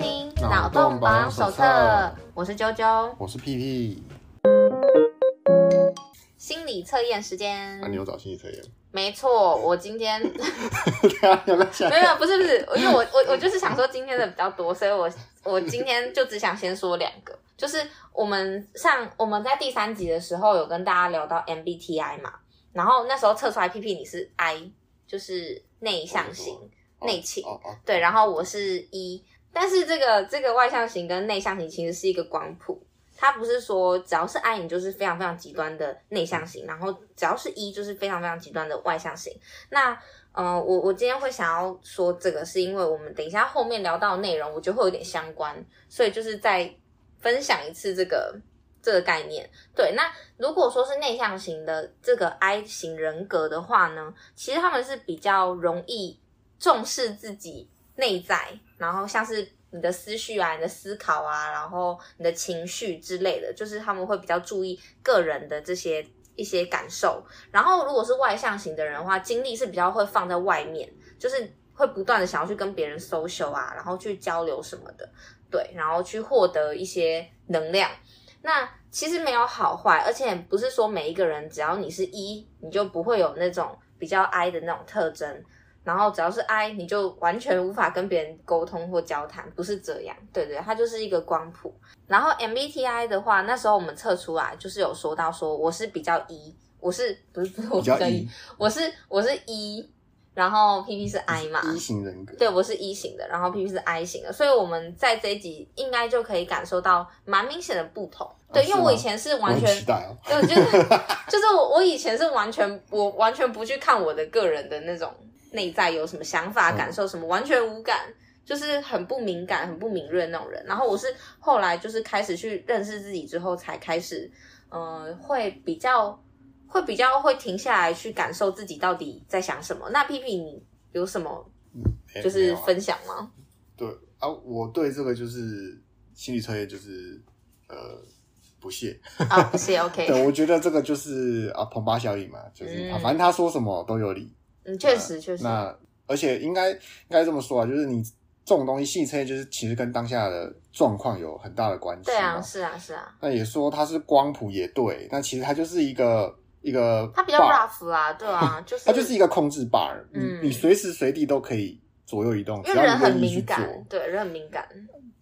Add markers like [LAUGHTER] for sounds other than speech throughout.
听《脑洞保养手册》，我是啾啾，我是屁屁。心理测验时间，那、啊、你有找心理测验？没错，我今天 [LAUGHS] 没有没有，不是不是，因为我我 [LAUGHS] 我就是想说今天的比较多，所以我我今天就只想先说两个，就是我们上我们在第三集的时候有跟大家聊到 MBTI 嘛，然后那时候测出来屁屁你是 I，就是内向型。内倾，对，然后我是 E，但是这个这个外向型跟内向型其实是一个光谱，它不是说只要是 I 你就是非常非常极端的内向型，然后只要是 E 就是非常非常极端的外向型。那，呃，我我今天会想要说这个，是因为我们等一下后面聊到内容，我觉得会有点相关，所以就是再分享一次这个这个概念。对，那如果说是内向型的这个 I 型人格的话呢，其实他们是比较容易。重视自己内在，然后像是你的思绪啊、你的思考啊，然后你的情绪之类的，就是他们会比较注意个人的这些一些感受。然后如果是外向型的人的话，精力是比较会放在外面，就是会不断的想要去跟别人 social 啊，然后去交流什么的，对，然后去获得一些能量。那其实没有好坏，而且不是说每一个人只要你是一你就不会有那种比较 I 的那种特征。然后只要是 I，你就完全无法跟别人沟通或交谈，不是这样。对对，它就是一个光谱。然后 MBTI 的话，那时候我们测出来就是有说到说我是比较 E，我是不是不是我比较 E，我是我是 E，然后 PP 是 I 嘛，E 型人格。对，我是 E 型的，然后 PP 是 I 型的，所以我们在这一集应该就可以感受到蛮明显的不同。啊、对，因为我以前是完全，哦、对，就是就是我我以前是完全我完全不去看我的个人的那种。内在有什么想法、感受什么，完全无感，就是很不敏感、很不敏锐那种人。然后我是后来就是开始去认识自己之后，才开始，呃，会比较会比较会停下来去感受自己到底在想什么。那屁屁，你有什么就是分享吗？啊对啊，我对这个就是心理测验，就是呃不屑啊，不屑。OK，[LAUGHS] 对，我觉得这个就是啊，彭巴效应嘛，就是、反正他说什么都有理。嗯，确实确实。那而且应该应该这么说啊，就是你这种东西，心理测验就是其实跟当下的状况有很大的关系。对啊，是啊，是啊。那也说它是光谱也对，但其实它就是一个一个，它比较 rough 啊，对啊，[LAUGHS] 就是它就是一个控制 bar，嗯，你随时随地都可以左右移动，因为人很敏感，对，人很敏感。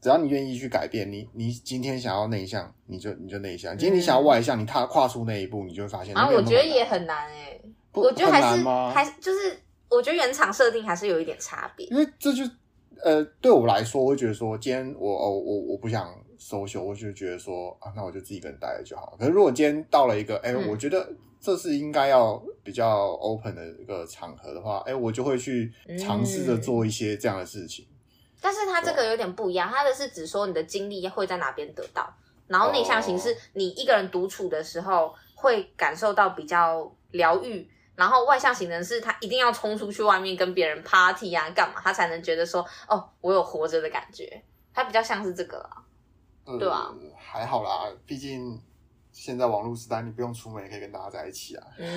只要你愿意去改变，你你今天想要内向，你就你就内向；今天你想要外向，你踏跨出那一步，你就会发现。啊，我觉得也很难诶。我觉得还是还是就是，我觉得原厂设定还是有一点差别。因为这就呃，对我来说，我会觉得说，今天我哦我我不想 social，我就觉得说啊，那我就自己一个人待着就好。可是如果今天到了一个哎、欸，我觉得这是应该要比较 open 的一个场合的话，哎、欸，我就会去尝试着做一些这样的事情。嗯、但是它这个有点不一样，它的是只说你的精力会在哪边得到，然后内向型是你一个人独处的时候会感受到比较疗愈。然后外向型人是他一定要冲出去外面跟别人 party 啊，干嘛他才能觉得说哦，我有活着的感觉。他比较像是这个啦，呃、对吧？还好啦，毕竟现在网络时代，你不用出门也可以跟大家在一起啊。嗯，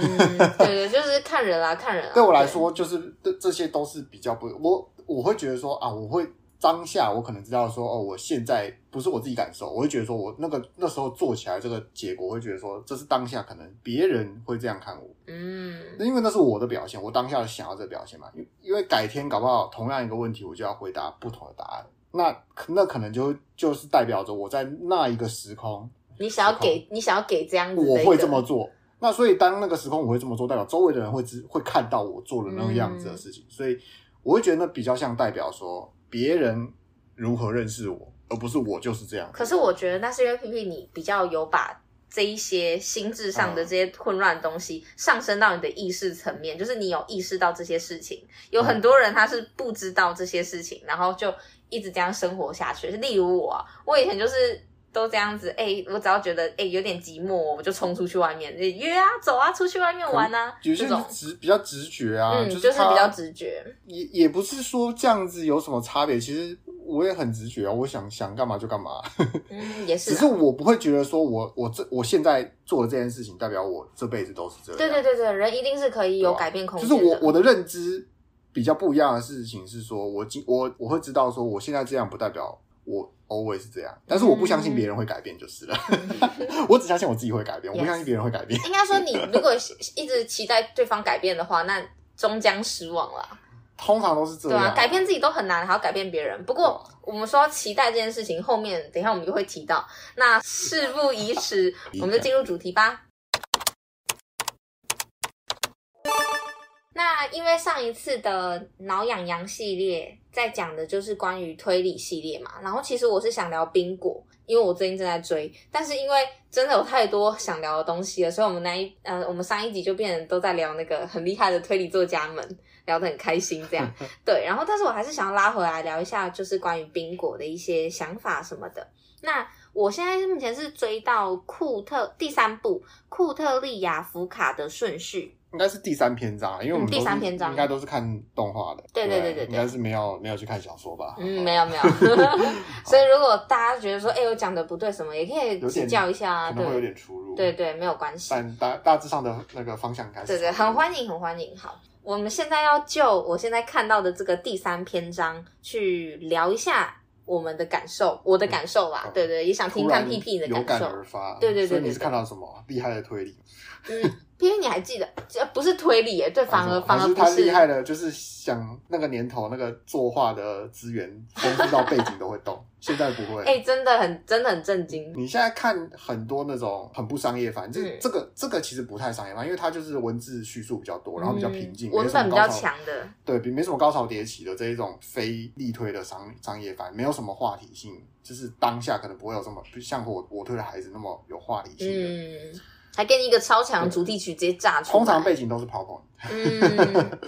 对对，就是看人啊，看人啊。[LAUGHS] 对我来说，就是这这些都是比较不，我我会觉得说啊，我会。当下我可能知道说哦，我现在不是我自己感受，我会觉得说我那个那时候做起来这个结果，我会觉得说这是当下可能别人会这样看我，嗯，因为那是我的表现，我当下想要这个表现嘛，因因为改天搞不好同样一个问题，我就要回答不同的答案，那那可能就就是代表着我在那一个时空，你想要给你想要给这样子，我会这么做，那所以当那个时空我会这么做，代表周围的人会知会看到我做了那个样子的事情，所以我会觉得那比较像代表说。别人如何认识我，而不是我就是这样。可是我觉得那是因为 PP 你比较有把这一些心智上的这些混乱东西上升到你的意识层面，就是你有意识到这些事情。有很多人他是不知道这些事情，然后就一直这样生活下去。例如我，我以前就是。都这样子，哎、欸，我只要觉得哎、欸、有点寂寞，我就冲出去外面。约啊，走啊，出去外面玩啊，有些直比较直觉啊，嗯，就是，就是比较直觉，也也不是说这样子有什么差别，其实我也很直觉啊，我想想干嘛就干嘛，嗯，也是，只是我不会觉得说我我这我现在做的这件事情代表我这辈子都是这样，对对对对，人一定是可以有改变空间的，就是我我的认知比较不一样的事情是说，我今我我会知道说我现在这样不代表。我 always 是这样，但是我不相信别人会改变就是了。嗯、[LAUGHS] 我只相信我自己会改变，我不相信别人会改变。应该说，你如果一直期待对方改变的话，那终将失望了。[LAUGHS] 通常都是这样，对啊，改变自己都很难，还要改变别人。不过我们说期待这件事情，后面等一下我们就会提到。那事不宜迟，[LAUGHS] 我们就进入主题吧。那因为上一次的挠痒痒系列在讲的就是关于推理系列嘛，然后其实我是想聊冰果，因为我最近正在追，但是因为真的有太多想聊的东西了，所以我们那一呃我们上一集就变成都在聊那个很厉害的推理作家们。聊得很开心，这样 [LAUGHS] 对，然后但是我还是想要拉回来聊一下，就是关于冰果的一些想法什么的。那我现在目前是追到库特第三部库特利亚福卡的顺序，应该是第三篇章，因为我们、嗯、第三篇章应该都是看动画的，对对对对，应该是没有没有去看小说吧？嗯，没有没有。[LAUGHS] 所以如果大家觉得说，哎，我讲的不对什么，也可以指教一下，可能会有点出入。对对，没有关系，但大大致上的那个方向开始，对对，很欢迎很欢迎，好。我们现在要就我现在看到的这个第三篇章去聊一下我们的感受，我的感受啦，嗯、对对，也想听看屁屁的感受。有感而发，对对对，对，对，对，所以你是看到什么厉害的推理？嗯。屁屁你还记得，这不是推理耶，[LAUGHS] 对，反而反而不是。他厉害的，就是想那个年头那个作画的资源丰富到背景都会动，现在不会。哎、欸，真的很真的很震惊。你现在看很多那种很不商业番，这、嗯、这个这个其实不太商业番，因为它就是文字叙述比较多，然后比较平静，文本比较强的，对比没什么高潮迭起的这一种非力推的商商业番，没有什么话题性，就是当下可能不会有这么像我我推的孩子那么有话题性的。嗯还给你一个超强主题曲直接炸出来，通常背景都是 PowerPoint。嗯，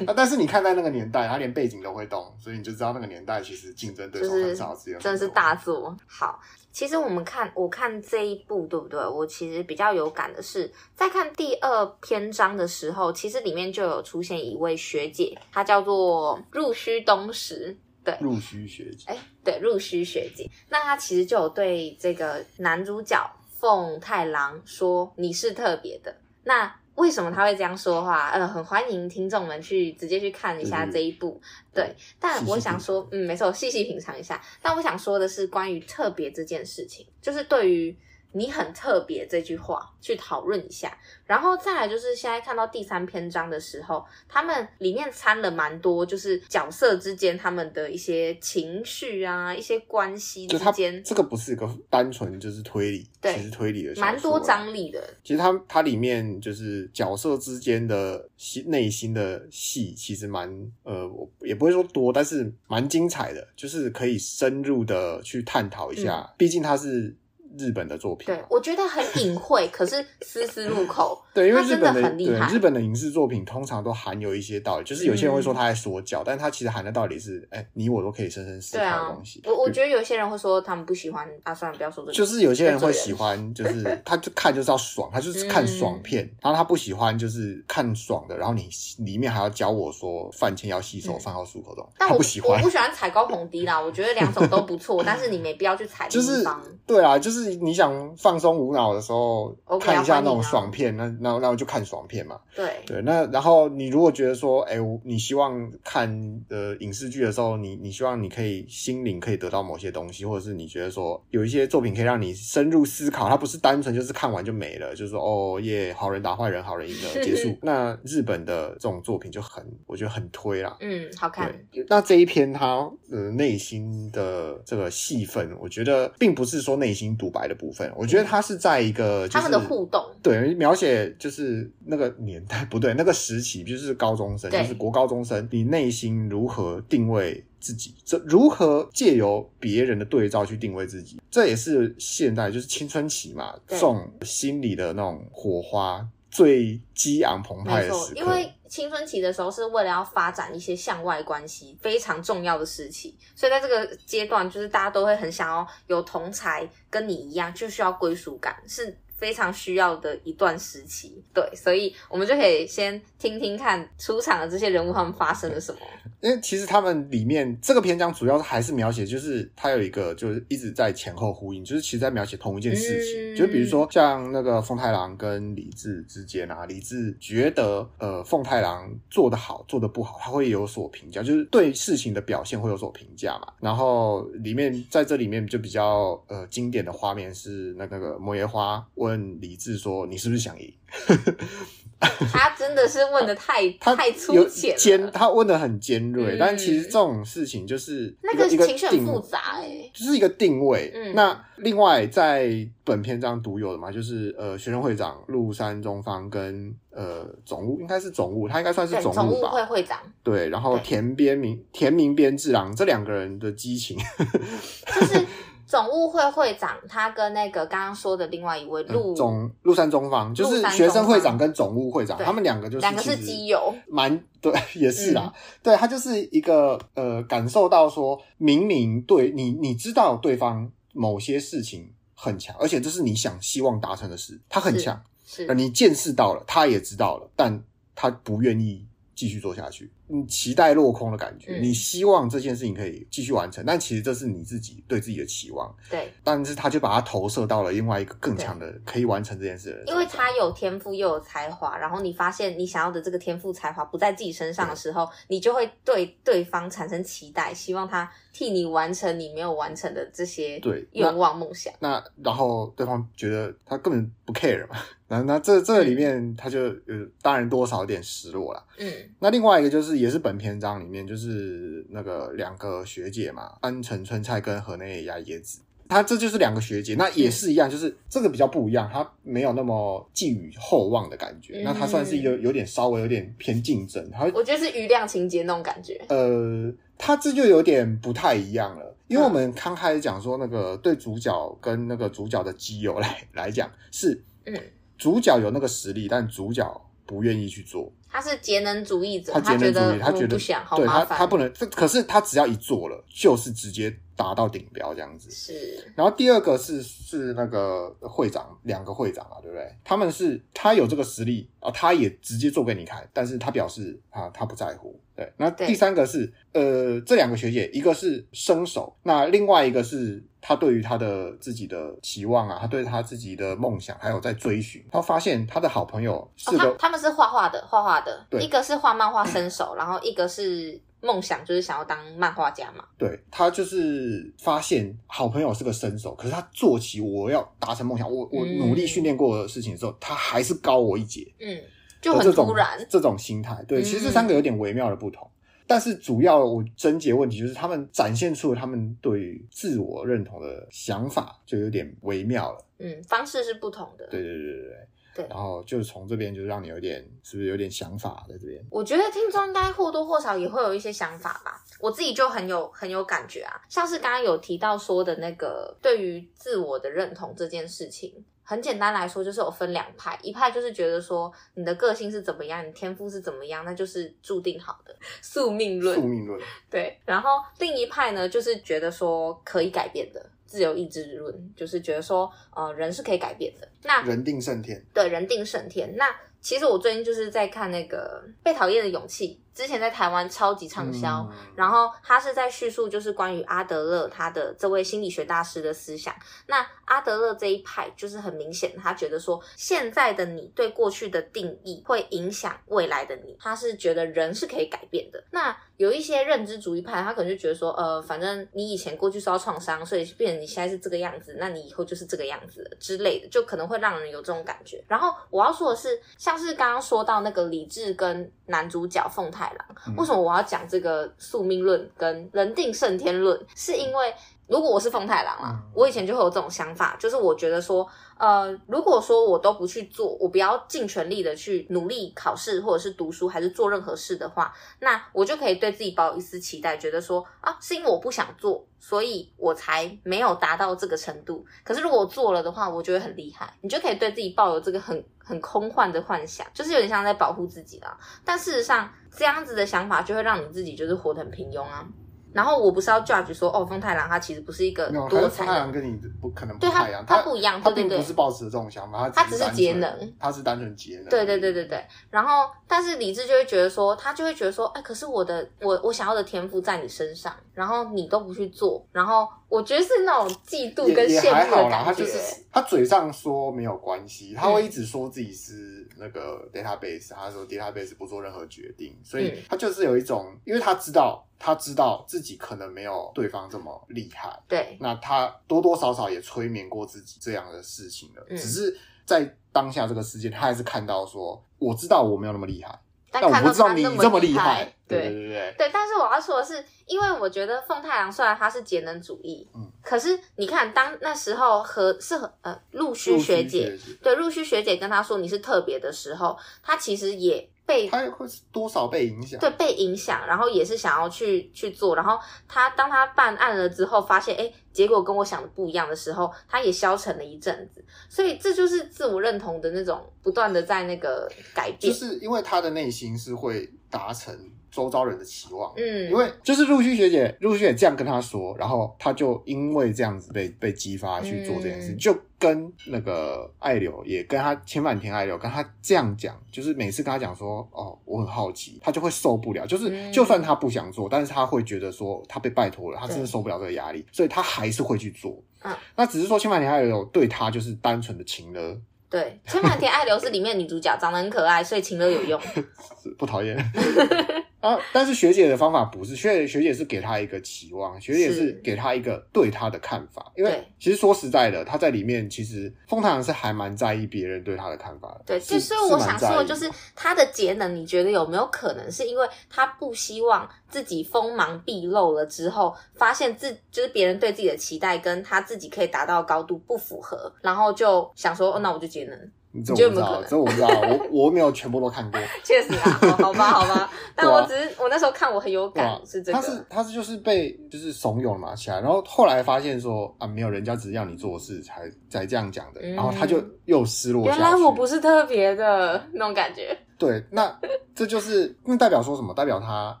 [LAUGHS] 但是你看在那个年代，他连背景都会动，所以你就知道那个年代其实竞争对手很少，只有真的是大作。好，其实我们看我看这一部对不对？我其实比较有感的是，在看第二篇章的时候，其实里面就有出现一位学姐，她叫做入须东石。对，入须学姐。哎，对，入须学姐。那她其实就有对这个男主角。凤太郎说：“你是特别的。”那为什么他会这样说话？呃，很欢迎听众们去直接去看一下这一部。对，对，但我想说，嗯，没错，细细品尝一下。但我想说的是，关于特别这件事情，就是对于。你很特别这句话去讨论一下，然后再来就是现在看到第三篇章的时候，他们里面掺了蛮多，就是角色之间他们的一些情绪啊，一些关系之间。这个不是一个单纯就是推理，对，其实推理的蛮多张力的。其实它它里面就是角色之间的心内心的戏，其实蛮呃，我也不会说多，但是蛮精彩的，就是可以深入的去探讨一下。嗯，毕竟它是。日本的作品，对，我觉得很隐晦，[LAUGHS] 可是丝丝入口。对，因为日本的，的对日本的影视作品通常都含有一些道理，就是有些人会说他在说教，嗯、但他其实含的道理是，哎、欸，你我都可以深深思考的东西。啊、我我觉得有些人会说他们不喜欢啊，算了，不要说这个。就是有些人会喜欢，[LAUGHS] 就是他就看就是要爽，他就是看爽片，嗯、然后他不喜欢就是看爽的，然后你里面还要教我说饭前要洗手，饭后漱口这种。但我不喜欢，我不喜欢踩高捧低啦，我觉得两种都不错，[LAUGHS] 但是你没必要去踩。就是对啊，就是你想放松无脑的时候，okay, 看一下那种爽片，那那那我就看爽。片嘛，对对，那然后你如果觉得说，哎，你希望看呃影视剧的时候，你你希望你可以心灵可以得到某些东西，或者是你觉得说有一些作品可以让你深入思考，它不是单纯就是看完就没了，就是说哦耶，好人打坏人，好人赢了结束。[LAUGHS] 那日本的这种作品就很，我觉得很推啦，嗯，好看。那这一篇它呃内心的这个戏份，我觉得并不是说内心独白的部分，我觉得他是在一个、就是、他们的互动，对，描写就是。那个年代不对，那个时期就是高中生，就是国高中生，你内心如何定位自己？这如何借由别人的对照去定位自己？这也是现代就是青春期嘛，这种心理的那种火花最激昂澎湃的时刻。因为青春期的时候是为了要发展一些向外关系非常重要的时期，所以在这个阶段，就是大家都会很想要有同才跟你一样，就需要归属感是。非常需要的一段时期，对，所以我们就可以先听听看出场的这些人物他们发生了什么。[LAUGHS] 因为其实他们里面这个篇章主要还是描写，就是他有一个就是一直在前后呼应，就是其实在描写同一件事情。嗯、就比如说像那个凤太郎跟李治之间啊，李治觉得呃凤太郎做的好，做的不好，他会有所评价，就是对事情的表现会有所评价嘛。然后里面在这里面就比较呃经典的画面是那个、那个摩耶花问李智说：“你是不是想赢？” [LAUGHS] 他真的是问的太太粗浅了，尖，他问的很尖锐，嗯、但其实这种事情就是那个情绪很复杂哎、欸，就是一个定位。嗯、那另外在本篇章独有的嘛，就是呃，学生会长陆山中方跟呃总务应该是总务，他应该算是总务会会长。对，然后田边明田明边治郎这两个人的激情，[LAUGHS] 就是。总务会会长，他跟那个刚刚说的另外一位陆、嗯、总陆山中方，就是学生会长跟总务会长，他们两个就是两个是基友，蛮对，[LAUGHS] 也是啦。嗯、对他就是一个呃，感受到说，明明对你，你知道对方某些事情很强，而且这是你想希望达成的事，他很强，是，是你见识到了，他也知道了，但他不愿意继续做下去。你期待落空的感觉，嗯、你希望这件事情可以继续完成，但其实这是你自己对自己的期望。对，但是他就把它投射到了另外一个更强的可以完成这件事的人。因为他有天赋又有才华，然后你发现你想要的这个天赋才华不在自己身上的时候，你就会对对方产生期待，希望他替你完成你没有完成的这些对愿望梦想。那然后对方觉得他根本不 care 嘛，[LAUGHS] 那那这这个里面他就有当然多少有点失落了。嗯，那另外一个就是。也是本篇章里面，就是那个两个学姐嘛，安城春菜跟河内亚椰子，她这就是两个学姐，那也是一样，就是这个比较不一样，她没有那么寄予厚望的感觉，嗯、那她算是有有点稍微有点偏竞争，她我觉得是余量情节那种感觉。呃，她这就有点不太一样了，因为我们刚开始讲说那个对主角跟那个主角的基友来来讲是，嗯，主角有那个实力，但主角不愿意去做。他是节能主义者，他节能主义，他觉得不想，对他他不能，可是他只要一做了，就是直接达到顶标这样子。是。然后第二个是是那个会长，两个会长啊，对不对？他们是他有这个实力啊，他也直接做给你看，但是他表示啊，他不在乎。对。那第三个是呃，这两个学姐，一个是生手，那另外一个是。他对于他的自己的期望啊，他对他自己的梦想，还有在追寻。他发现他的好朋友是个，哦、他，他们是画画的，画画的。对，一个是画漫画生手，然后一个是梦想，就是想要当漫画家嘛。对，他就是发现好朋友是个身手，可是他做起我要达成梦想，我我努力训练过的事情的时候，嗯、他还是高我一截。嗯，就很突然这种，这种心态。对，其实这三个有点微妙的不同。嗯但是主要我症结问题就是他们展现出了他们对自我认同的想法，就有点微妙了。嗯，方式是不同的。对对对对对。对，然后就是从这边就让你有点，是不是有点想法在这边？我觉得听众应该或多或少也会有一些想法吧。我自己就很有很有感觉啊，像是刚刚有提到说的那个对于自我的认同这件事情。很简单来说，就是有分两派，一派就是觉得说你的个性是怎么样，你天赋是怎么样，那就是注定好的宿命论。宿命论。对，然后另一派呢，就是觉得说可以改变的自由意志论，就是觉得说呃人是可以改变的。那人定胜天。对，人定胜天。那其实我最近就是在看那个《被讨厌的勇气》。之前在台湾超级畅销，嗯、然后他是在叙述就是关于阿德勒他的这位心理学大师的思想。那阿德勒这一派就是很明显，他觉得说现在的你对过去的定义会影响未来的你，他是觉得人是可以改变的。那有一些认知主义派，他可能就觉得说，呃，反正你以前过去受到创伤，所以变成你现在是这个样子，那你以后就是这个样子之类的，就可能会让人有这种感觉。然后我要说的是，像是刚刚说到那个李智跟男主角凤太。太郎，为什么我要讲这个宿命论跟人定胜天论？是因为如果我是凤太郎啊，我以前就会有这种想法，就是我觉得说。呃，如果说我都不去做，我不要尽全力的去努力考试，或者是读书，还是做任何事的话，那我就可以对自己抱有一丝期待，觉得说啊，是因为我不想做，所以我才没有达到这个程度。可是如果我做了的话，我就会很厉害，你就可以对自己抱有这个很很空幻的幻想，就是有点像在保护自己啦。但事实上，这样子的想法就会让你自己就是活得很平庸啊。然后我不是要 judge 说哦，风太郎他其实不是一个多才。风太郎跟你不可能不太一样，他不一样，他并不是抱持这种想法，他只是节能，他是单纯节能。对对对对对。然后，但是理智就会觉得说，他就会觉得说，哎，可是我的我我想要的天赋在你身上，然后你都不去做，然后我觉得是那种嫉妒跟羡慕的感觉。他就是他嘴上说没有关系，他会一直说自己是那个 database，他说 database 不做任何决定，所以他就是有一种，因为他知道。他知道自己可能没有对方这么厉害，对，那他多多少少也催眠过自己这样的事情了。嗯、只是在当下这个事件，他还是看到说，我知道我没有那么厉害，但，但我不知道你这么厉害。对对对对，但是我要说的是，因为我觉得凤太郎虽然他是节能主义，嗯，可是你看，当那时候和是和呃陆须学姐，对陆须学姐跟他说你是特别的时候，他其实也。被他会多少被影响？对，被影响，然后也是想要去去做，然后他当他办案了之后，发现哎，结果跟我想的不一样的时候，他也消沉了一阵子，所以这就是自我认同的那种不断的在那个改变，就是因为他的内心是会达成。周遭人的期望，嗯，因为就是陆续学姐，陆续学姐这样跟他说，然后他就因为这样子被被激发去做这件事，嗯、就跟那个爱柳也跟他千万田爱柳跟他这样讲，就是每次跟他讲说，哦，我很好奇，他就会受不了，就是就算他不想做，但是他会觉得说他被拜托了，他真的受不了这个压力，所以他还是会去做。嗯，那只是说千万田爱柳对他就是单纯的情勒。对，千万田爱流是里面女主角，长得很可爱，所以情勒有用，[LAUGHS] 不讨厌。[LAUGHS] 啊！但是学姐的方法不是，学姐学姐是给他一个期望，学姐是给他一个对他的看法。因为其实说实在的，他在里面其实风太郎是还蛮在意别人对他的看法的。对，所以我想说的就是他的节能，你觉得有没有可能是因为他不希望自己锋芒毕露了之后，发现自就是别人对自己的期待跟他自己可以达到的高度不符合，然后就想说，哦，那我就节能。你这我不知道，这我不知道，我我没有全部都看过。[LAUGHS] 确实啊，好吧，好吧，[LAUGHS] 但我只是我那时候看我很有感，是这个。他是他是就是被就是怂恿嘛起来，然后后来发现说啊，没有人家只是要你做事才才这样讲的，然后他就又失落。原来我不是特别的那种感觉。对，那这就是那代表说什么？代表他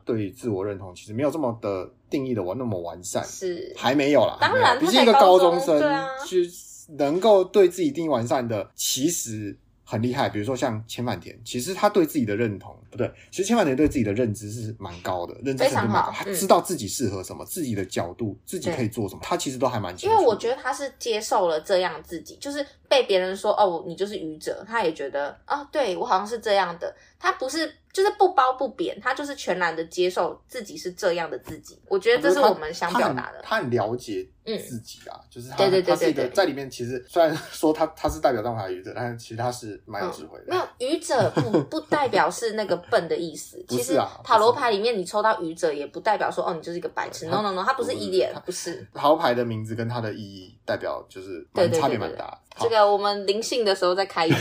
对于自我认同其实没有这么的定义的完那么完善，是还没有啦。当然，毕竟一个高中生去。能够对自己定义完善的，其实很厉害。比如说像千万田，其实他对自己的认同不对，其实千万田对自己的认知是蛮高的，认知程度蛮高，他知道自己适合什么，嗯、自己的角度，自己可以做什么，对他其实都还蛮清楚。因为我觉得他是接受了这样自己，就是被别人说哦，你就是愚者，他也觉得哦，对我好像是这样的，他不是。就是不褒不贬，他就是全然的接受自己是这样的自己。我觉得这是我们想表达的。他很了解自己啊，嗯、就是他，对对对对对，他在里面。其实虽然 [LAUGHS] 说他他是代表状态的愚者，但是其实他是蛮有智慧的。嗯、没有愚者不 [LAUGHS] 不代表是那个笨的意思。其实塔罗牌里面你抽到愚者，也不代表说哦你就是一个白痴。No No No，他不是一脸，不是。塔罗牌的名字跟它的意义代表就是蛮差别蛮大。这个我们灵性的时候再开一集，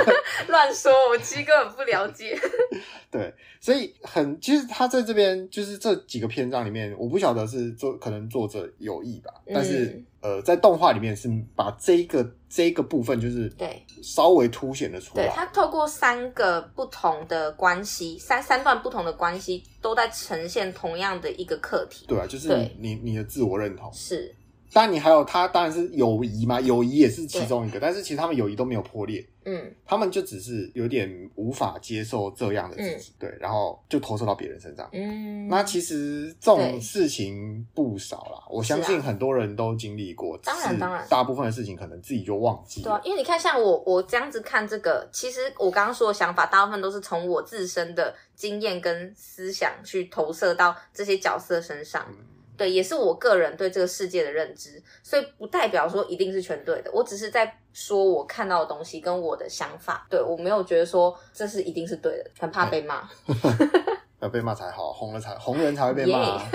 [LAUGHS] 乱说，我其实根本不了解。[LAUGHS] 对，所以很其实他在这边就是这几个篇章里面，我不晓得是作可能作者有意吧，但是、嗯、呃，在动画里面是把这一个这一个部分就是对稍微凸显了出来。对，他透过三个不同的关系，三三段不同的关系，都在呈现同样的一个课题。对啊，就是你你，你的自我认同是。当然，你还有他，当然是友谊嘛，友谊也是其中一个。但是其实他们友谊都没有破裂，嗯，他们就只是有点无法接受这样的自己，嗯、对，然后就投射到别人身上，嗯。那其实这种事情不少啦，我相信很多人都经历过。当然，当然，大部分的事情可能自己就忘记了。对啊，因为你看，像我，我这样子看这个，其实我刚刚说的想法，大部分都是从我自身的经验跟思想去投射到这些角色身上。嗯对，也是我个人对这个世界的认知，所以不代表说一定是全对的。我只是在说我看到的东西跟我的想法。对，我没有觉得说这是一定是对的，很怕被骂。[LAUGHS] [LAUGHS] 要被骂才好，红了才红人才会被骂啊。[LAUGHS]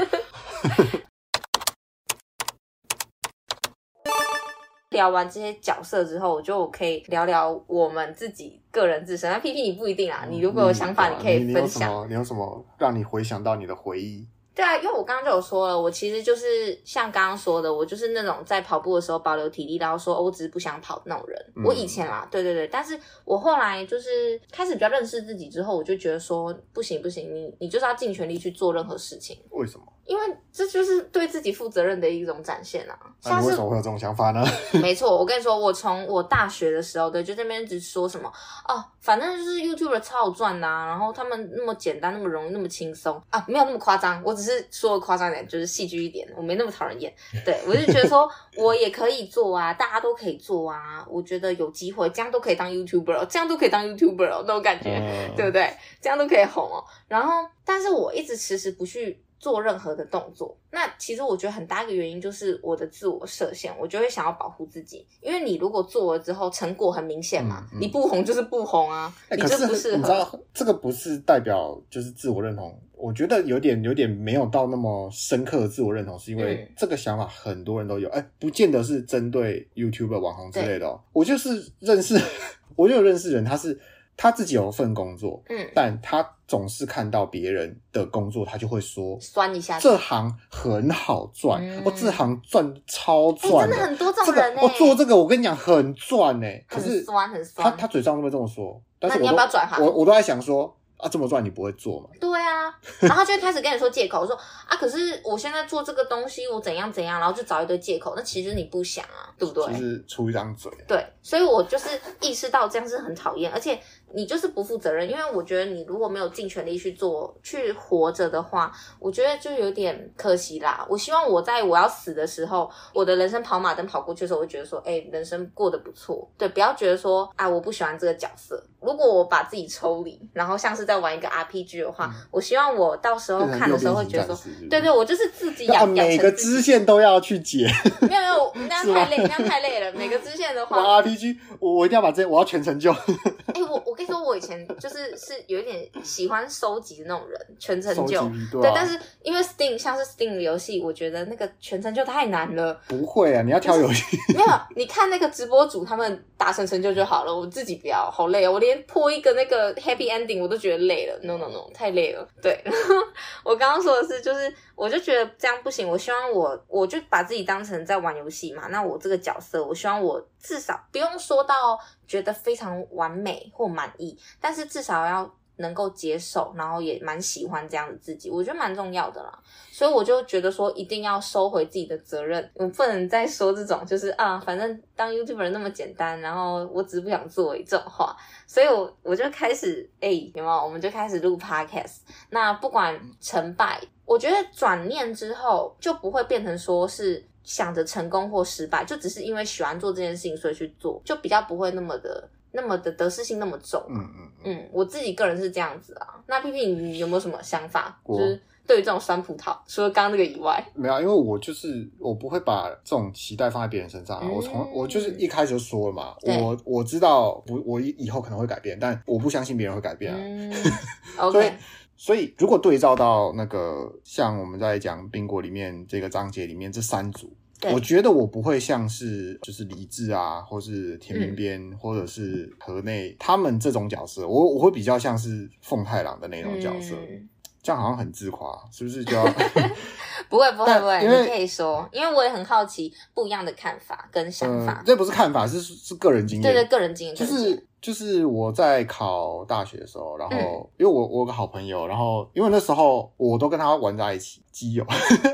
聊完这些角色之后，我就可以聊聊我们自己个人自身。那 P P 你不一定啊，你如果有想法，你可以分享。你有什么让你回想到你的回忆？对啊，因为我刚刚就有说了，我其实就是像刚刚说的，我就是那种在跑步的时候保留体力，然后说，哦，我只是不想跑那种人。嗯、我以前啦，对对对，但是我后来就是开始比较认识自己之后，我就觉得说，不行不行，你你就是要尽全力去做任何事情。为什么？因为这就是对自己负责任的一种展现啊。那你为什么会有这种想法呢？[LAUGHS] [LAUGHS] 没错，我跟你说，我从我大学的时候，对，就这边一直说什么哦，反正就是 YouTuber 超好赚呐、啊，然后他们那么简单，那么容易，那么轻松啊，没有那么夸张。我只是说的夸张一点，就是戏剧一点，我没那么讨人厌。[LAUGHS] 对，我就觉得说我也可以做啊，大家都可以做啊。我觉得有机会，这样都可以当 YouTuber，这样都可以当 YouTuber 哦，那种感觉，嗯、对不对？这样都可以红哦。然后，但是我一直迟迟不去。做任何的动作，那其实我觉得很大一个原因就是我的自我设限，我就会想要保护自己。因为你如果做了之后成果很明显嘛，嗯嗯、你不红就是不红啊，欸、你就不适合。你知道这个不是代表就是自我认同，我觉得有点有点没有到那么深刻的自我认同，是因为这个想法很多人都有，哎、欸，不见得是针对 YouTuber 网红之类的、喔。我就是认识，[LAUGHS] 我就有认识人，他是。他自己有一份工作，嗯，但他总是看到别人的工作，他就会说酸一下，这行很好赚，哦、这行赚超赚、欸，真的很多这种人呢、欸。我、做这个，我跟你讲很赚呢、欸。可是很酸很酸，他他嘴上都会这么说，但是我那你要不要转行？我我都在想说。啊，这么赚你不会做吗？对啊，然后就开始跟你说借口，说啊，可是我现在做这个东西，我怎样怎样，然后就找一堆借口。那其实你不想啊，对不对？就是出一张嘴。对，所以我就是意识到这样是很讨厌，而且你就是不负责任。因为我觉得你如果没有尽全力去做，去活着的话，我觉得就有点可惜啦。我希望我在我要死的时候，我的人生跑马灯跑过去的时候，我会觉得说，哎，人生过得不错。对，不要觉得说，啊，我不喜欢这个角色。如果我把自己抽离，然后像是在玩一个 RPG 的话，嗯、我希望我到时候看的时候会觉得说，对对，我就是自己养，每个支线都要去解。没有没有，[LAUGHS] 那样太累，那样太累了。[LAUGHS] 每个支线的话，玩 RPG，我我一定要把这，我要全成就。[LAUGHS] 哎、欸，我我跟你说，我以前就是是有一点喜欢收集的那种人，全成就。对，对，但是因为 Steam 像是 Steam 的游戏，我觉得那个全成就太难了。不会啊，你要挑游戏。没有，你看那个直播主他们达成成就就好了，我自己不要，好累啊，我连。连破一个那个 happy ending 我都觉得累了，no no no，太累了。对，[LAUGHS] 我刚刚说的是，就是我就觉得这样不行。我希望我，我就把自己当成在玩游戏嘛。那我这个角色，我希望我至少不用说到觉得非常完美或满意，但是至少要。能够接受，然后也蛮喜欢这样的自己，我觉得蛮重要的啦。所以我就觉得说，一定要收回自己的责任，我不能再说这种就是啊，反正当 YouTuber 那么简单，然后我只是不想做这种话。所以我我就开始哎，有没有？我们就开始录 Podcast。那不管成败，我觉得转念之后就不会变成说是想着成功或失败，就只是因为喜欢做这件事情，所以去做，就比较不会那么的。那么的得失心那么重，嗯嗯嗯，我自己个人是这样子啊。那 P P 你有没有什么想法？就是对于这种酸葡萄，除了刚刚那个以外，没有，因为我就是我不会把这种期待放在别人身上啊。嗯、我从我就是一开始就说了嘛，我我知道不，我以后可能会改变，但我不相信别人会改变啊。[LAUGHS] 嗯、所以 Okay. 所以如果对照到那个像我们在讲宾果里面这个章节里面这三组。对我觉得我不会像是就是李智啊，或是田边边，嗯、或者是河内他们这种角色，我我会比较像是凤太郎的那种角色，嗯、这样好像很自夸，是不是就要？[LAUGHS] 不会不会不会，你可以说，因为我也很好奇不一样的看法跟想法。呃、这不是看法，是是个人经验，对对，个人经验就是。就是我在考大学的时候，然后因为我我有个好朋友，然后因为那时候我都跟他玩在一起，基友。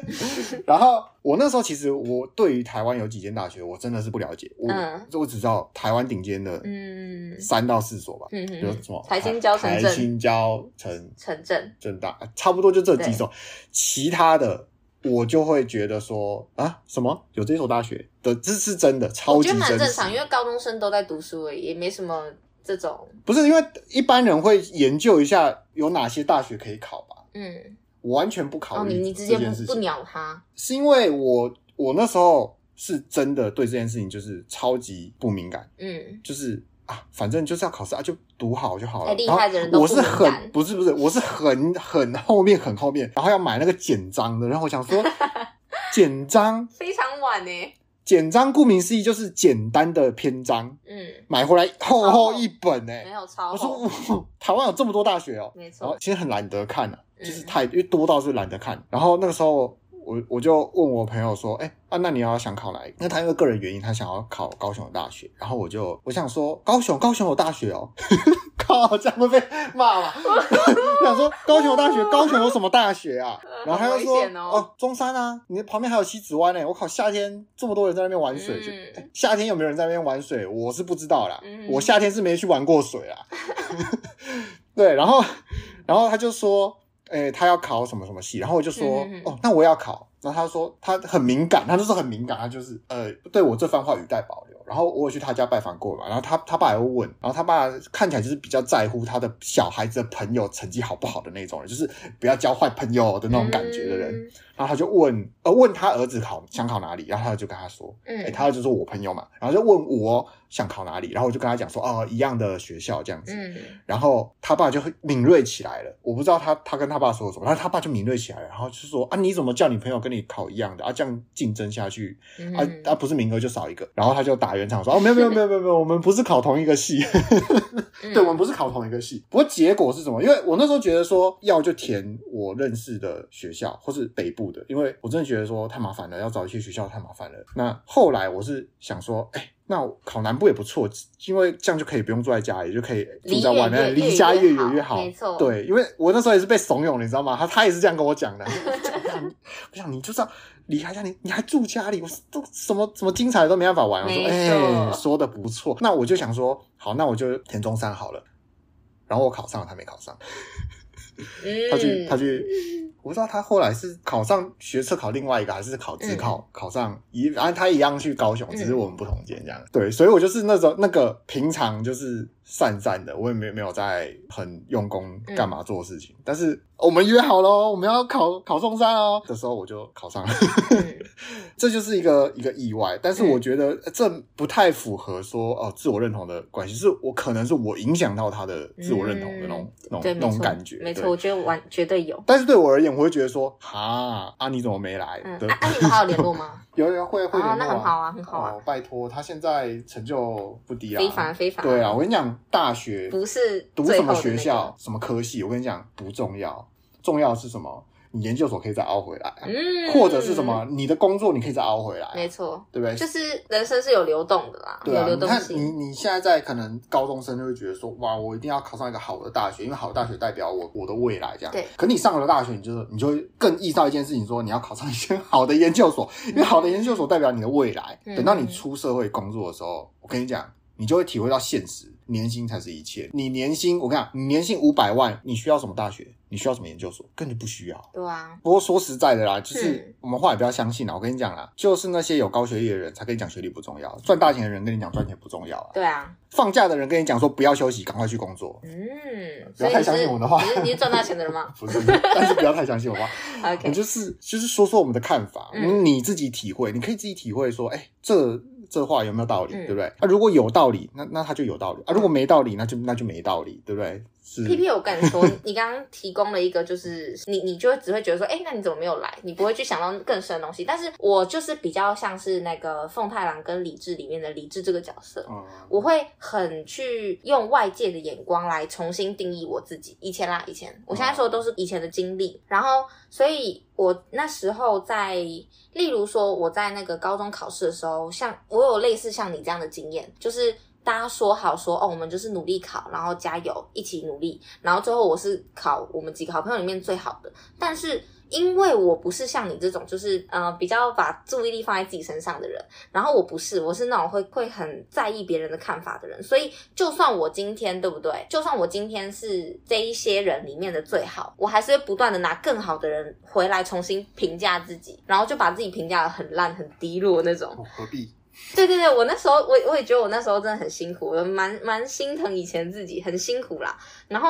[LAUGHS] 然后我那时候其实我对于台湾有几间大学我真的是不了解，我我只知道台湾顶尖的嗯三到四所吧，嗯比如什么台新交、台新交、城城镇、正大，差不多就这几所，其他的。我就会觉得说啊，什么有这所大学的，这是真的，超级。我觉得蛮正常，因为高中生都在读书而已，也没什么这种。不是因为一般人会研究一下有哪些大学可以考吧？嗯，我完全不考虑、哦、你，你直接不不鸟他，是因为我我那时候是真的对这件事情就是超级不敏感，嗯，就是。啊，反正就是要考试啊，就读好就好了。厉害的人我是很不是不是，我是很很后面很后面，然后要买那个简章的。然后我想说，[LAUGHS] 简章 [LAUGHS] 非常晚呢。简章顾名思义就是简单的篇章。嗯，买回来厚厚一本呢，没有超。我说，台湾有这么多大学哦，没错。其实很懒得看啊，就是太因为多到是懒得看。然后那个时候。我我就问我朋友说，哎、欸、啊，那你要想考哪一个？那他因为个人原因，他想要考高雄的大学。然后我就我想说，高雄高雄有大学哦，[LAUGHS] 靠，这样会被骂了？[LAUGHS] 想说高雄有大学，高雄有什么大学啊？然后他就说哦，哦，中山啊，你旁边还有西子湾呢。我靠，夏天这么多人在那边玩水，嗯、夏天有没有人在那边玩水？我是不知道啦。嗯、我夏天是没去玩过水啊。[LAUGHS] 对，然后，然后他就说，哎、欸，他要考什么什么系，然后我就说，嗯、哦，那我也要考。然后他说他很敏感，他就是很敏感，他就是呃，对我这番话语带保留。然后我有去他家拜访过嘛，然后他他爸也会问，然后他爸看起来就是比较在乎他的小孩子的朋友成绩好不好的那种人，就是不要交坏朋友的那种感觉的人。嗯、然后他就问，呃，问他儿子考想考哪里，然后他就跟他说，嗯，诶他儿子说我朋友嘛，然后就问我想考哪里，然后我就跟他讲说，哦，一样的学校这样子。嗯，然后他爸就很敏锐起来了，我不知道他他跟他爸说了什么，然后他爸就敏锐起来了，然后就说啊，你怎么叫你朋友跟你考一样的啊？这样竞争下去，嗯、啊啊，不是名额就少一个，然后他就打圆场说，哦，没有没有。没有没有没有，我们不是考同一个系，[LAUGHS] 对，我们不是考同一个系。不过结果是什么？因为我那时候觉得说，要就填我认识的学校，或是北部的，因为我真的觉得说太麻烦了，要找一些学校太麻烦了。那后来我是想说，哎，那考南部也不错，因为这样就可以不用住在家里，就可以住在外面，离家越远越好。没错，对，因为我那时候也是被怂恿，你知道吗？他他也是这样跟我讲的。[LAUGHS] 我想你就知道。离开家里，你还住家里，我都什么什么精彩的都没办法玩。我说，哎说的不错。那我就想说，好，那我就填中山好了。然后我考上了，他没考上。[LAUGHS] 他去，他去，我不知道他后来是考上学测考另外一个，还是考自考、嗯、考上一，然后他一样去高雄，只是我们不同间这样。嗯、对，所以我就是那种那个平常就是散散的，我也没没有在很用功干嘛做事情，嗯、但是。我们约好了，我们要考考中山哦。的时候我就考上了，嗯、[LAUGHS] 这就是一个一个意外。但是我觉得这不太符合说哦自我认同的关系，是我可能是我影响到他的自我认同的那种、嗯、那种那种感觉。没错，我觉得完绝对有。但是对我而言，我会觉得说哈啊，你怎么没来？嗯、对啊，你们还有联络吗？有人会会联络、啊哦，那很好啊，很好啊。哦、拜托，他现在成就不低啊，非凡非凡。对啊，我跟你讲，大学不是读什么学校、那个、什么科系，我跟你讲不重要。重要的是什么？你研究所可以再熬回来，嗯，或者是什么？你的工作你可以再熬回来，没错，对不对？就是人生是有流动的啦，对啊，有流动性。你看，你你现在在可能高中生就会觉得说，哇，我一定要考上一个好的大学，因为好的大学代表我我的未来这样。对。可你上了大学，你就是你就会更意识到一件事情，说你要考上一间 [LAUGHS] 好的研究所，因为好的研究所代表你的未来。等到你出社会工作的时候，我跟你讲，你就会体会到现实。年薪才是一切。你年薪，我跟你讲，你年薪五百万，你需要什么大学？你需要什么研究所？根本不需要。对啊。不过说实在的啦，就是我们话也不要相信啦。我跟你讲啦，就是那些有高学历的人才跟你讲学历不重要，赚大钱的人跟你讲赚钱不重要啊。对啊。放假的人跟你讲说不要休息，赶快去工作。嗯。不要太相信我的话。你是赚大钱的人吗？[LAUGHS] 不是，但是不要太相信我的话。[LAUGHS] OK。就是就是说说我们的看法，嗯、你自己体会，你可以自己体会说，哎、欸，这。这话有没有道理？嗯、对不对？啊，如果有道理，那那他就有道理啊；如果没道理，那就那就没道理，对不对？是。P P，我跟你说，[LAUGHS] 你刚刚提供了一个，就是你你就会只会觉得说，哎，那你怎么没有来？你不会去想到更深的东西。但是我就是比较像是那个凤太郎跟李治里面的李治这个角色，嗯、我会很去用外界的眼光来重新定义我自己。以前啦，以前，我现在说的都是以前的经历，嗯、然后所以。我那时候在，例如说我在那个高中考试的时候，像我有类似像你这样的经验，就是大家说好说哦，我们就是努力考，然后加油，一起努力，然后最后我是考我们几个好朋友里面最好的，但是。因为我不是像你这种，就是呃比较把注意力放在自己身上的人，然后我不是，我是那种会会很在意别人的看法的人，所以就算我今天对不对？就算我今天是这一些人里面的最好，我还是会不断的拿更好的人回来重新评价自己，然后就把自己评价的很烂、很低落那种。何必？对对对，我那时候我我也觉得我那时候真的很辛苦，我蛮蛮心疼以前自己，很辛苦啦，然后。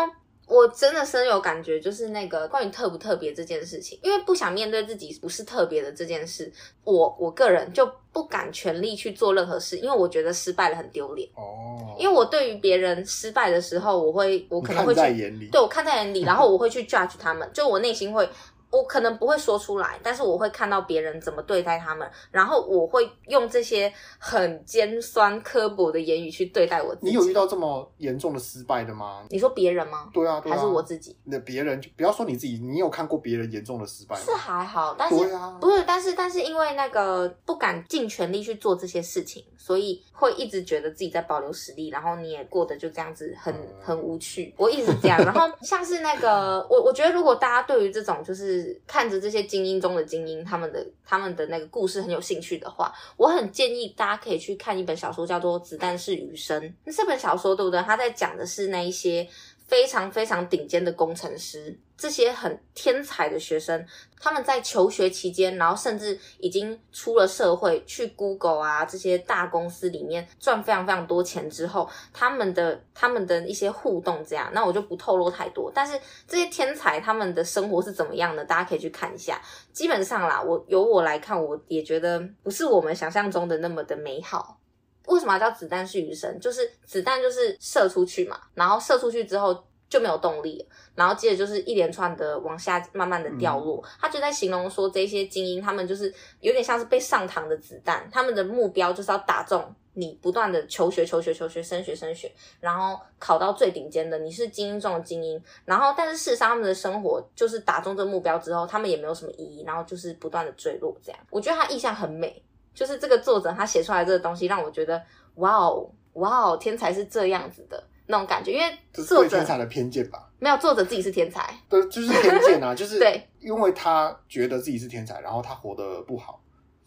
我真的深有感觉，就是那个关于特不特别这件事情，因为不想面对自己不是特别的这件事，我我个人就不敢全力去做任何事，因为我觉得失败了很丢脸。哦，因为我对于别人失败的时候，我会我可能会去，对我看在眼里，然后我会去 judge 他们，就我内心会。我可能不会说出来，但是我会看到别人怎么对待他们，然后我会用这些很尖酸刻薄的言语去对待我自己。你有遇到这么严重的失败的吗？你说别人吗？对啊，对啊，还是我自己？那别人就不要说你自己，你有看过别人严重的失败吗？是还好，但是、啊、不是，但是但是因为那个不敢尽全力去做这些事情，所以会一直觉得自己在保留实力，然后你也过得就这样子很很无趣。我一直这样，然后像是那个我我觉得如果大家对于这种就是看着这些精英中的精英，他们的他们的那个故事很有兴趣的话，我很建议大家可以去看一本小说，叫做《子弹是余生》。那这本小说对不对？他在讲的是那一些非常非常顶尖的工程师。这些很天才的学生，他们在求学期间，然后甚至已经出了社会，去 Google 啊这些大公司里面赚非常非常多钱之后，他们的他们的一些互动这样，那我就不透露太多。但是这些天才他们的生活是怎么样的，大家可以去看一下。基本上啦，我由我来看，我也觉得不是我们想象中的那么的美好。为什么叫子弹是余生？就是子弹就是射出去嘛，然后射出去之后。就没有动力了，然后接着就是一连串的往下慢慢的掉落。嗯、他就在形容说，这些精英他们就是有点像是被上膛的子弹，他们的目标就是要打中你，不断的求学、求学、求学、升学、升学，然后考到最顶尖的，你是精英中的精英。然后，但是事实上他们的生活就是打中这目标之后，他们也没有什么意义，然后就是不断的坠落这样。我觉得他意象很美，就是这个作者他写出来这个东西让我觉得，哇哦，哇哦，天才是这样子的。那种感觉，因为作者天才的偏见吧，没有作者自己是天才，对，就是偏见啊，就是 [LAUGHS] 对，因为他觉得自己是天才，然后他活得不好，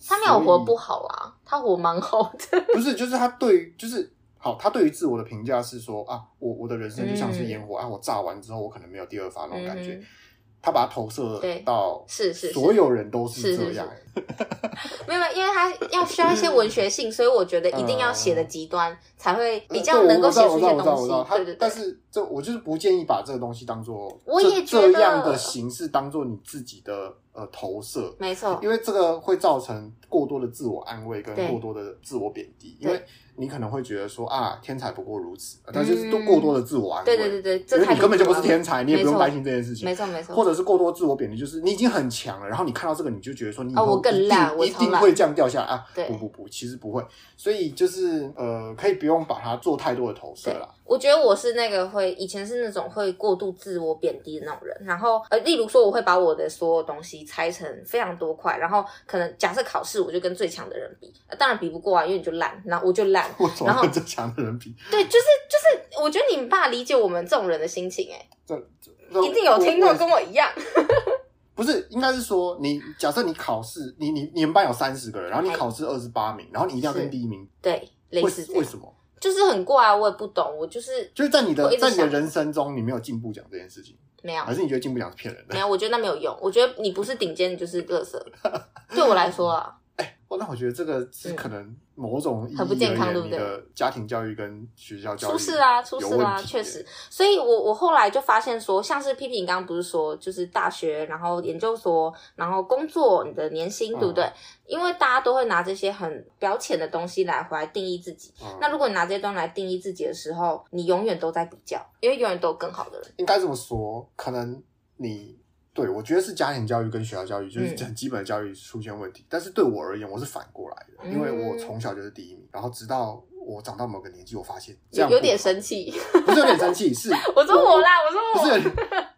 他没有活不好啊，他活蛮好的，[LAUGHS] 不是，就是他对，就是好，他对于自我的评价是说啊，我我的人生就像是烟火、嗯、啊，我炸完之后我可能没有第二发那种感觉。嗯他把它投射到是是所有人都是这样，没有没有，因为他要需要一些文学性，所以我觉得一定要写的极端才会比较能够写出一些东西。对，但是这我就是不建议把这个东西当做我也觉得这样的形式当做你自己的呃投射，没错，因为这个会造成过多的自我安慰跟过多的自我贬低，因为。你可能会觉得说啊，天才不过如此，但就是都过多的自我安慰。对对对对，因为你根本就不是天才，你也不用担心这件事情。没错没错。或者是过多自我贬低，就是你已经很强了，然后你看到这个，你就觉得说你哦，我更烂，我一定会这样掉下来啊！不不不，其实不会。所以就是呃，可以不用把它做太多的投射啦。我觉得我是那个会以前是那种会过度自我贬低的那种人，然后呃，例如说我会把我的所有东西拆成非常多块，然后可能假设考试我就跟最强的人比，当然比不过啊，因为你就烂，然后我就烂，然后。强的人比 [LAUGHS] 对，就是就是，我觉得你们爸理解我们这种人的心情，[LAUGHS] 哎，这一定有听过跟我一样。[LAUGHS] 不是，应该是说，你假设你考试，你你你们班有三十个人，然后你考试二十八名，然后你一定要跟第一名。对，类似为什么？就是很怪啊，我也不懂。我就是就是在你的在你的人生中，你没有进步奖这件事情，没有，还是你觉得进不了是骗人的？没有，我觉得那没有用。我觉得你不是顶尖，你就是垃圾。对我来说啊。哦，那我觉得这个是可能某种很不健康，对不对？家庭教育跟学校教育出事啊，出事啊，确实。所以我我后来就发现说，像是 P P，你刚刚不是说，就是大学，然后研究所，然后工作，你的年薪，对不对？嗯、因为大家都会拿这些很表浅的东西来回来定义自己。嗯、那如果你拿这些东西来定义自己的时候，你永远都在比较，因为永远都有更好的人。应该这么说，可能你。对，我觉得是家庭教育跟学校教育，就是很基本的教育出现问题。嗯、但是对我而言，我是反过来的，因为我从小就是第一名，然后直到我长到某个年纪，我发现这样有点生气，不是有点生气，是 [LAUGHS] 我说我啦，我说我不是，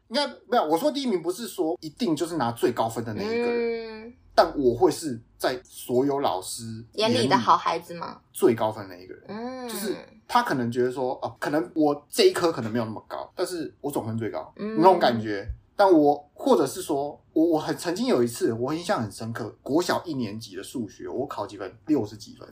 应该没有。我说第一名不是说一定就是拿最高分的那一个人，嗯、但我会是在所有老师眼里的好孩子吗？最高分的一个人，嗯，就是他可能觉得说，哦，可能我这一科可能没有那么高，但是我总分最高，嗯、那种感觉。但我或者是说，我我很曾经有一次，我印象很深刻，国小一年级的数学，我考几分？六十几分。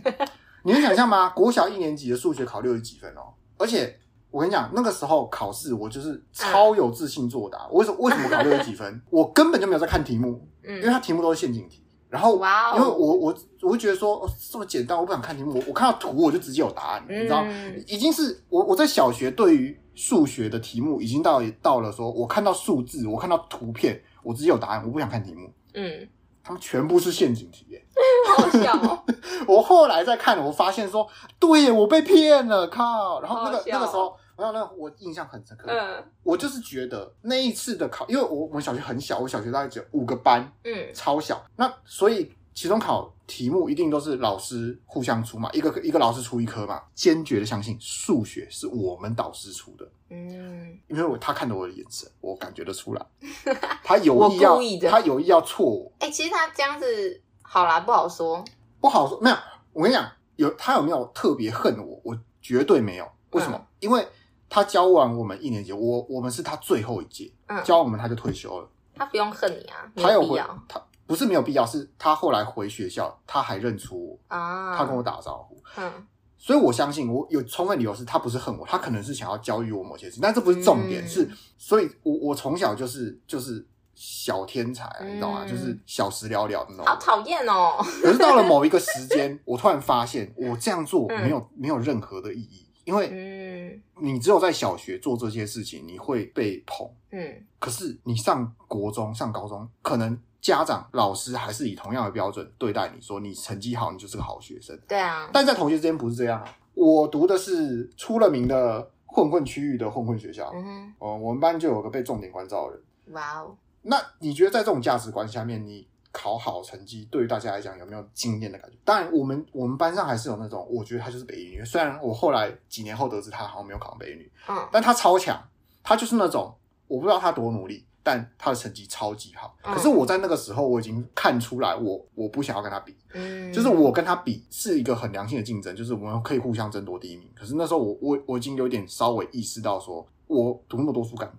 [LAUGHS] 你能想象吗？国小一年级的数学考六十几分哦！而且我跟你讲，那个时候考试，我就是超有自信作答。为什么？为什么考六十几分？我根本就没有在看题目，因为它题目都是陷阱题。然后，哦因为我我我会觉得说，哦，这么简单，我不想看题目，我我看到图我就直接有答案，你知道？已经是我我在小学对于。数学的题目已经到到了，说我看到数字，我看到图片，我直接有答案，我不想看题目。嗯，他们全部是陷阱题耶，[LAUGHS] 好笑哦。[LAUGHS] 我后来再看，我发现说，对，我被骗了，靠！然后那个那个时候，那那我印象很深刻。嗯，我就是觉得那一次的考，因为我我们小学很小，我小学大概只有五个班，嗯，超小。那所以期中考题目一定都是老师互相出嘛，一个一个老师出一科嘛。坚决的相信数学是我们导师出的。嗯，因为我他看着我的眼神，我感觉得出来，[LAUGHS] 他有意要，他有意要错我。哎、欸，其实他这样子好啦，不好说，不好说。没有，我跟你讲，有他有没有特别恨我？我绝对没有。为什么？嗯、因为他教完我们一年级，我我们是他最后一届，嗯、教完我们他就退休了。他不用恨你啊，他有回，他不是没有必要，是他后来回学校，他还认出我啊，他跟我打招呼。嗯。所以我相信，我有充分理由是他不是恨我，他可能是想要教育我某些事，但这不是重点。嗯、是，所以我我从小就是就是小天才，嗯、你知道吗？就是小时了了那种。好讨厌哦！可是到了某一个时间，我突然发现，我这样做没有、嗯、没有任何的意义，因为你只有在小学做这些事情，你会被捧。嗯。可是你上国中、上高中，可能。家长、老师还是以同样的标准对待你，说你成绩好，你就是个好学生。对啊，但在同学之间不是这样啊。我读的是出了名的混混区域的混混学校。嗯哼，哦，我们班就有个被重点关照的人。哇哦，那你觉得在这种价值观下面，你考好成绩对于大家来讲有没有惊艳的感觉？当然，我们我们班上还是有那种，我觉得他就是北一女。虽然我后来几年后得知他好像没有考上北一女，嗯，但他超强，他就是那种我不知道他多努力。但他的成绩超级好，可是我在那个时候我已经看出来我，我我不想要跟他比，嗯，就是我跟他比是一个很良性的竞争，就是我们可以互相争夺第一名。可是那时候我我我已经有点稍微意识到说，我读那么多书干嘛？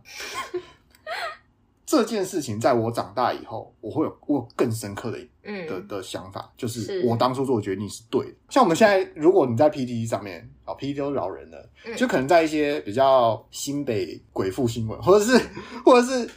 [LAUGHS] 这件事情在我长大以后，我会有我有更深刻的的的想法，就是我当初做的决定是对的。像我们现在，如果你在 PTT 上面，哦，PTT 都是老人的，就可能在一些比较新北鬼父新闻，或者是 [LAUGHS] 或者是。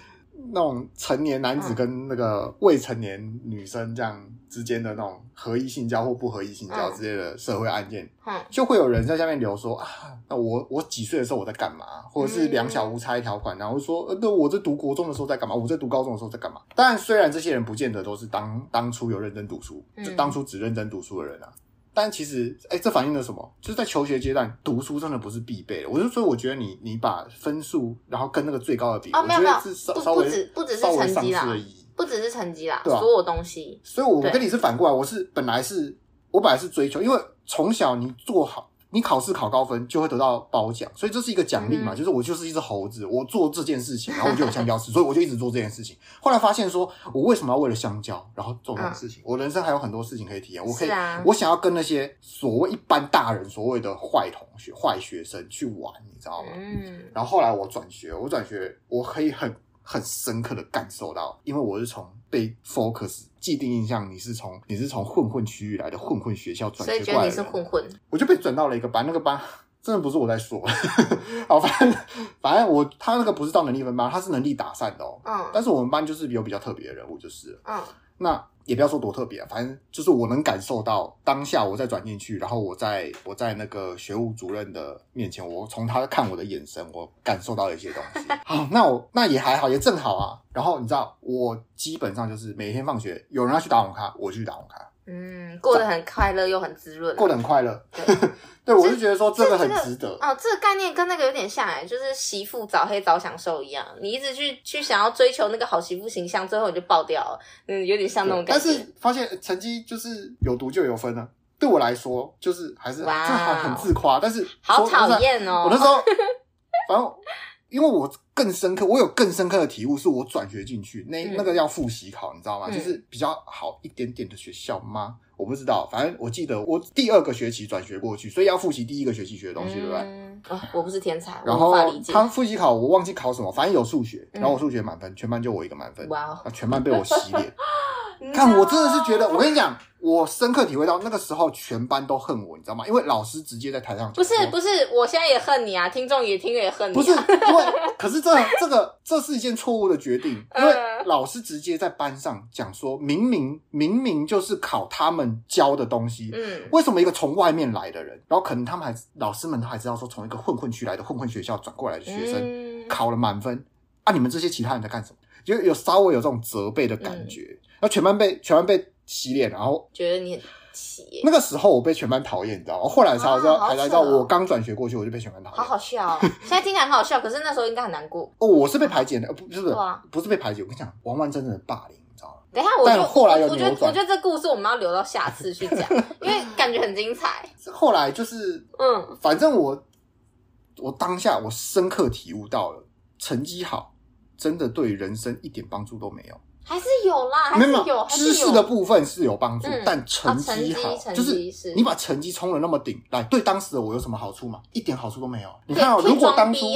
那种成年男子跟那个未成年女生这样之间的那种合意性交或不合意性交之类的社会案件，嗯，就会有人在下面留说啊，那我我几岁的时候我在干嘛，或者是两小无猜条款，然后说呃，那我在读国中的时候在干嘛，我在读高中的时候在干嘛？当然，虽然这些人不见得都是当当初有认真读书，就当初只认真读书的人啊。但其实，哎、欸，这反映了什么？就是在求学阶段，读书真的不是必备的。我就说，我觉得你你把分数，然后跟那个最高的比，哦，没有没有，稍稍微不只是成绩啦，不只是成绩啦，所有东西。所以，我跟你是反过来，我是本来是，我本来是追求，因为从小你做好。你考试考高分就会得到褒奖，所以这是一个奖励嘛？嗯、就是我就是一只猴子，我做这件事情，然后我就有香蕉吃，所以我就一直做这件事情。后来发现说，我为什么要为了香蕉，然后做这种事情？嗯、我人生还有很多事情可以体验，我可以，啊、我想要跟那些所谓一般大人所谓的坏同学、坏学生去玩，你知道吗？嗯。然后后来我转学，我转学，我可以很很深刻的感受到，因为我是从被 focus。既定印象，你是从你是从混混区域来的混混学校转学过来的，所以觉得你是混混，我就被转到了一个班，那个班真的不是我在说，[LAUGHS] 好，反正反正我他那个不是到能力分班，他是能力打散的哦，嗯，但是我们班就是有比较特别的人物，就是，嗯，那。也不要说多特别啊，反正就是我能感受到当下我再转进去，然后我在我在那个学务主任的面前，我从他看我的眼神，我感受到了一些东西。[LAUGHS] 好，那我那也还好，也正好啊。然后你知道，我基本上就是每天放学有人要去打网咖，我就去打网咖。嗯，过得很快乐又很滋润，过得很快乐。对，[LAUGHS] 对我是觉得说这个很值得。哦，这个概念跟那个有点像哎，就是媳妇早黑早享受一样，你一直去去想要追求那个好媳妇形象，最后你就爆掉了。嗯，有点像那种感觉。但是发现成绩就是有读就有分啊。对我来说，就是还是这好很自夸，但是好讨厌哦。我那时候，[LAUGHS] 反正。因为我更深刻，我有更深刻的体悟，是我转学进去那那个要复习考，你知道吗？就是比较好一点点的学校吗？我不知道，反正我记得我第二个学期转学过去，所以要复习第一个学期学的东西，对不对？啊，我不是天才，然后他复习考我忘记考什么，反正有数学，然后我数学满分，全班就我一个满分，哇，全班被我洗脸。[LAUGHS] 看，我真的是觉得，我跟你讲。我深刻体会到那个时候，全班都恨我，你知道吗？因为老师直接在台上讲。不是不是，我现在也恨你啊！听众也听了也恨你啊。不是，因为 [LAUGHS] 可是这这个这是一件错误的决定，因为老师直接在班上讲说，明明明明就是考他们教的东西，嗯，为什么一个从外面来的人，然后可能他们还老师们都还知道说，从一个混混区来的混混学校转过来的学生考了满分啊，你们这些其他人在干什么？就有稍微有这种责备的感觉，然后全班被全班被。洗脸，然后觉得你很奇。那个时候我被全班讨厌，你知道吗？后来才知道，才知道我刚转学过去，我就被全班讨厌。好好笑哦！现在听起来很好笑，可是那时候应该很难过。[LAUGHS] 哦，我是被排挤的，不，不是，不是被排挤。我跟你讲，完完整整的霸凌，你知道吗？等一下，我但后来有我觉得，我觉得这故事我们要留到下次去讲，[LAUGHS] 因为感觉很精彩。后来就是，嗯，反正我，我当下我深刻体悟到了，成绩好真的对人生一点帮助都没有。还是有啦，还是有，没有知识的部分是有帮助，嗯、但成绩好，就是你把成绩冲得那么顶，来对当时的我有什么好处吗？一点好处都没有。你看、哦，如果当初，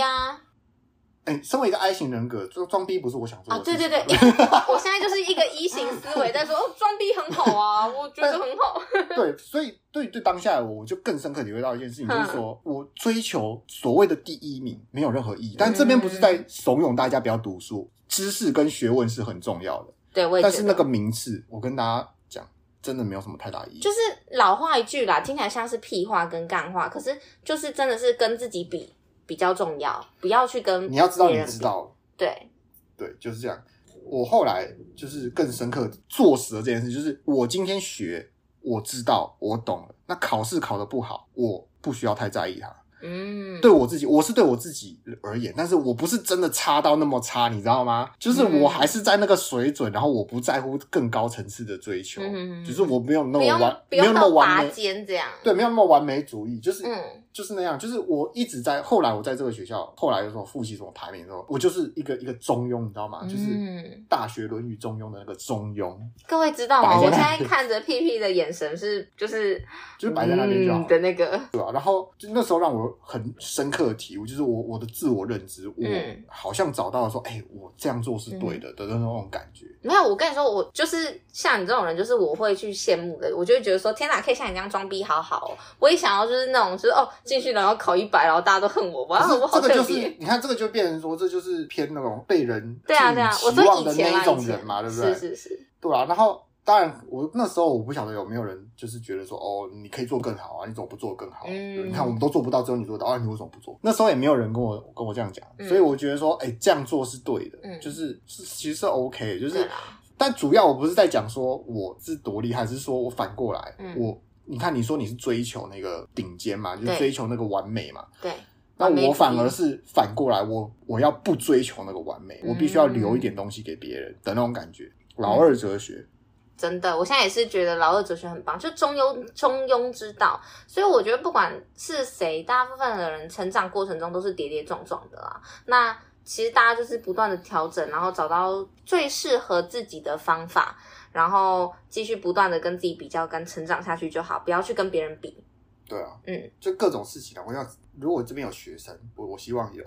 哎、欸，身为一个 I 型人格，装装逼不是我想做的。啊，对对对，[LAUGHS] 我现在就是一个 E 型思维，在说哦，装逼很好啊，[LAUGHS] 我觉得很好。对，[LAUGHS] 所以对对当下的我，我就更深刻体会到一件事情，就是说我追求所谓的第一名没有任何意义。但这边不是在怂恿大家不要读书。知识跟学问是很重要的，对，我也。但是那个名次，我跟大家讲，真的没有什么太大意义。就是老话一句啦，听起来像是屁话跟干话，可是就是真的是跟自己比比较重要，不要去跟。你要知道，你知道。对，对，就是这样。我后来就是更深刻坐实了这件事，就是我今天学，我知道，我懂了。那考试考得不好，我不需要太在意它。嗯，对我自己，我是对我自己而言，但是我不是真的差到那么差，你知道吗？就是我还是在那个水准，然后我不在乎更高层次的追求，嗯，就是我没有那么完，没有那么完美，这样，对，没有那么完美主义，就是，嗯。就是那样，就是我一直在。后来我在这个学校，后来有什么复习什么排名的时候，我就是一个一个中庸，你知道吗？嗯、就是《大学论语》中庸的那个中庸。各位知道吗？我现在看着屁屁的眼神是，就是就是摆在那边就好、嗯、的那个，对吧、啊？然后就那时候让我很深刻的体悟，就是我我的自我认知，我好像找到了说，哎、欸，我这样做是对的、嗯、的那种感觉。没有，我跟你说，我就是像你这种人，就是我会去羡慕的，我就会觉得说，天哪，可以像你这样装逼，好好哦。我也想要就是那种，就是哦。进去然后考一百，然后大家都恨我，哇！我好特别。这个就是你看，这个就变成说，这就是偏那种被人对啊对啊，我期望的那一种人嘛，对不对？是是是，对啊。然后当然，我那时候我不晓得有没有人就是觉得说，哦，你可以做更好啊，你怎么不做更好？嗯，你看我们都做不到，只有你做到，啊，你为什么不做？那时候也没有人跟我跟我这样讲，嗯、所以我觉得说，哎，这样做是对的，嗯，就是是其实是 OK，就是，但主要我不是在讲说我是多厉害，是说我反过来，嗯、我。你看，你说你是追求那个顶尖嘛，就是追求那个完美嘛。对。那我反而是反过来，我我要不追求那个完美，嗯、我必须要留一点东西给别人的那种感觉。老二哲学、嗯，真的，我现在也是觉得老二哲学很棒，就中庸中庸之道。所以我觉得不管是谁，大部分的人成长过程中都是跌跌撞撞的啦。那其实大家就是不断的调整，然后找到最适合自己的方法。然后继续不断的跟自己比较，跟成长下去就好，不要去跟别人比。对啊，嗯，就各种事情啊。我要如果这边有学生，我我希望有，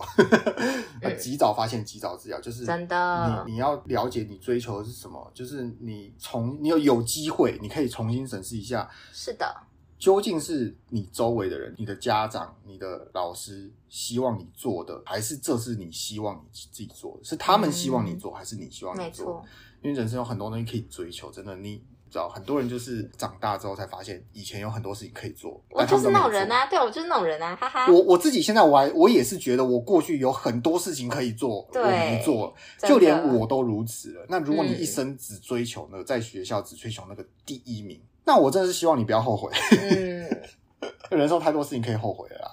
嗯、[LAUGHS] 及早发现，及早治疗，就是真的。你你要了解你追求的是什么，就是你从你有有机会，你可以重新审视一下。是的，究竟是你周围的人、你的家长、你的老师希望你做的，还是这是你希望你自己做的？是他们希望你做，嗯、还是你希望你做？没错。因为人生有很多东西可以追求，真的，你知道，很多人就是长大之后才发现，以前有很多事情可以做。我就是那种人啊，对，我就是那种人啊，哈哈。我我自己现在我还我也是觉得，我过去有很多事情可以做，我没做，就连我都如此了。那如果你一生只追求那个，在学校只追求那个第一名，嗯、那我真的是希望你不要后悔。嗯，[LAUGHS] 人生太多事情可以后悔了啦。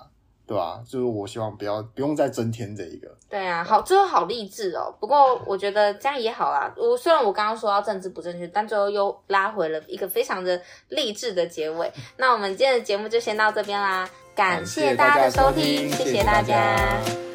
对吧？就是我希望不要不用再增添这一个。对啊，好，最后好励志哦。不过我觉得这样也好啦。我虽然我刚刚说到政治不正确，但最后又拉回了一个非常的励志的结尾。那我们今天的节目就先到这边啦，感谢大家的收听，谢谢大家。谢谢大家。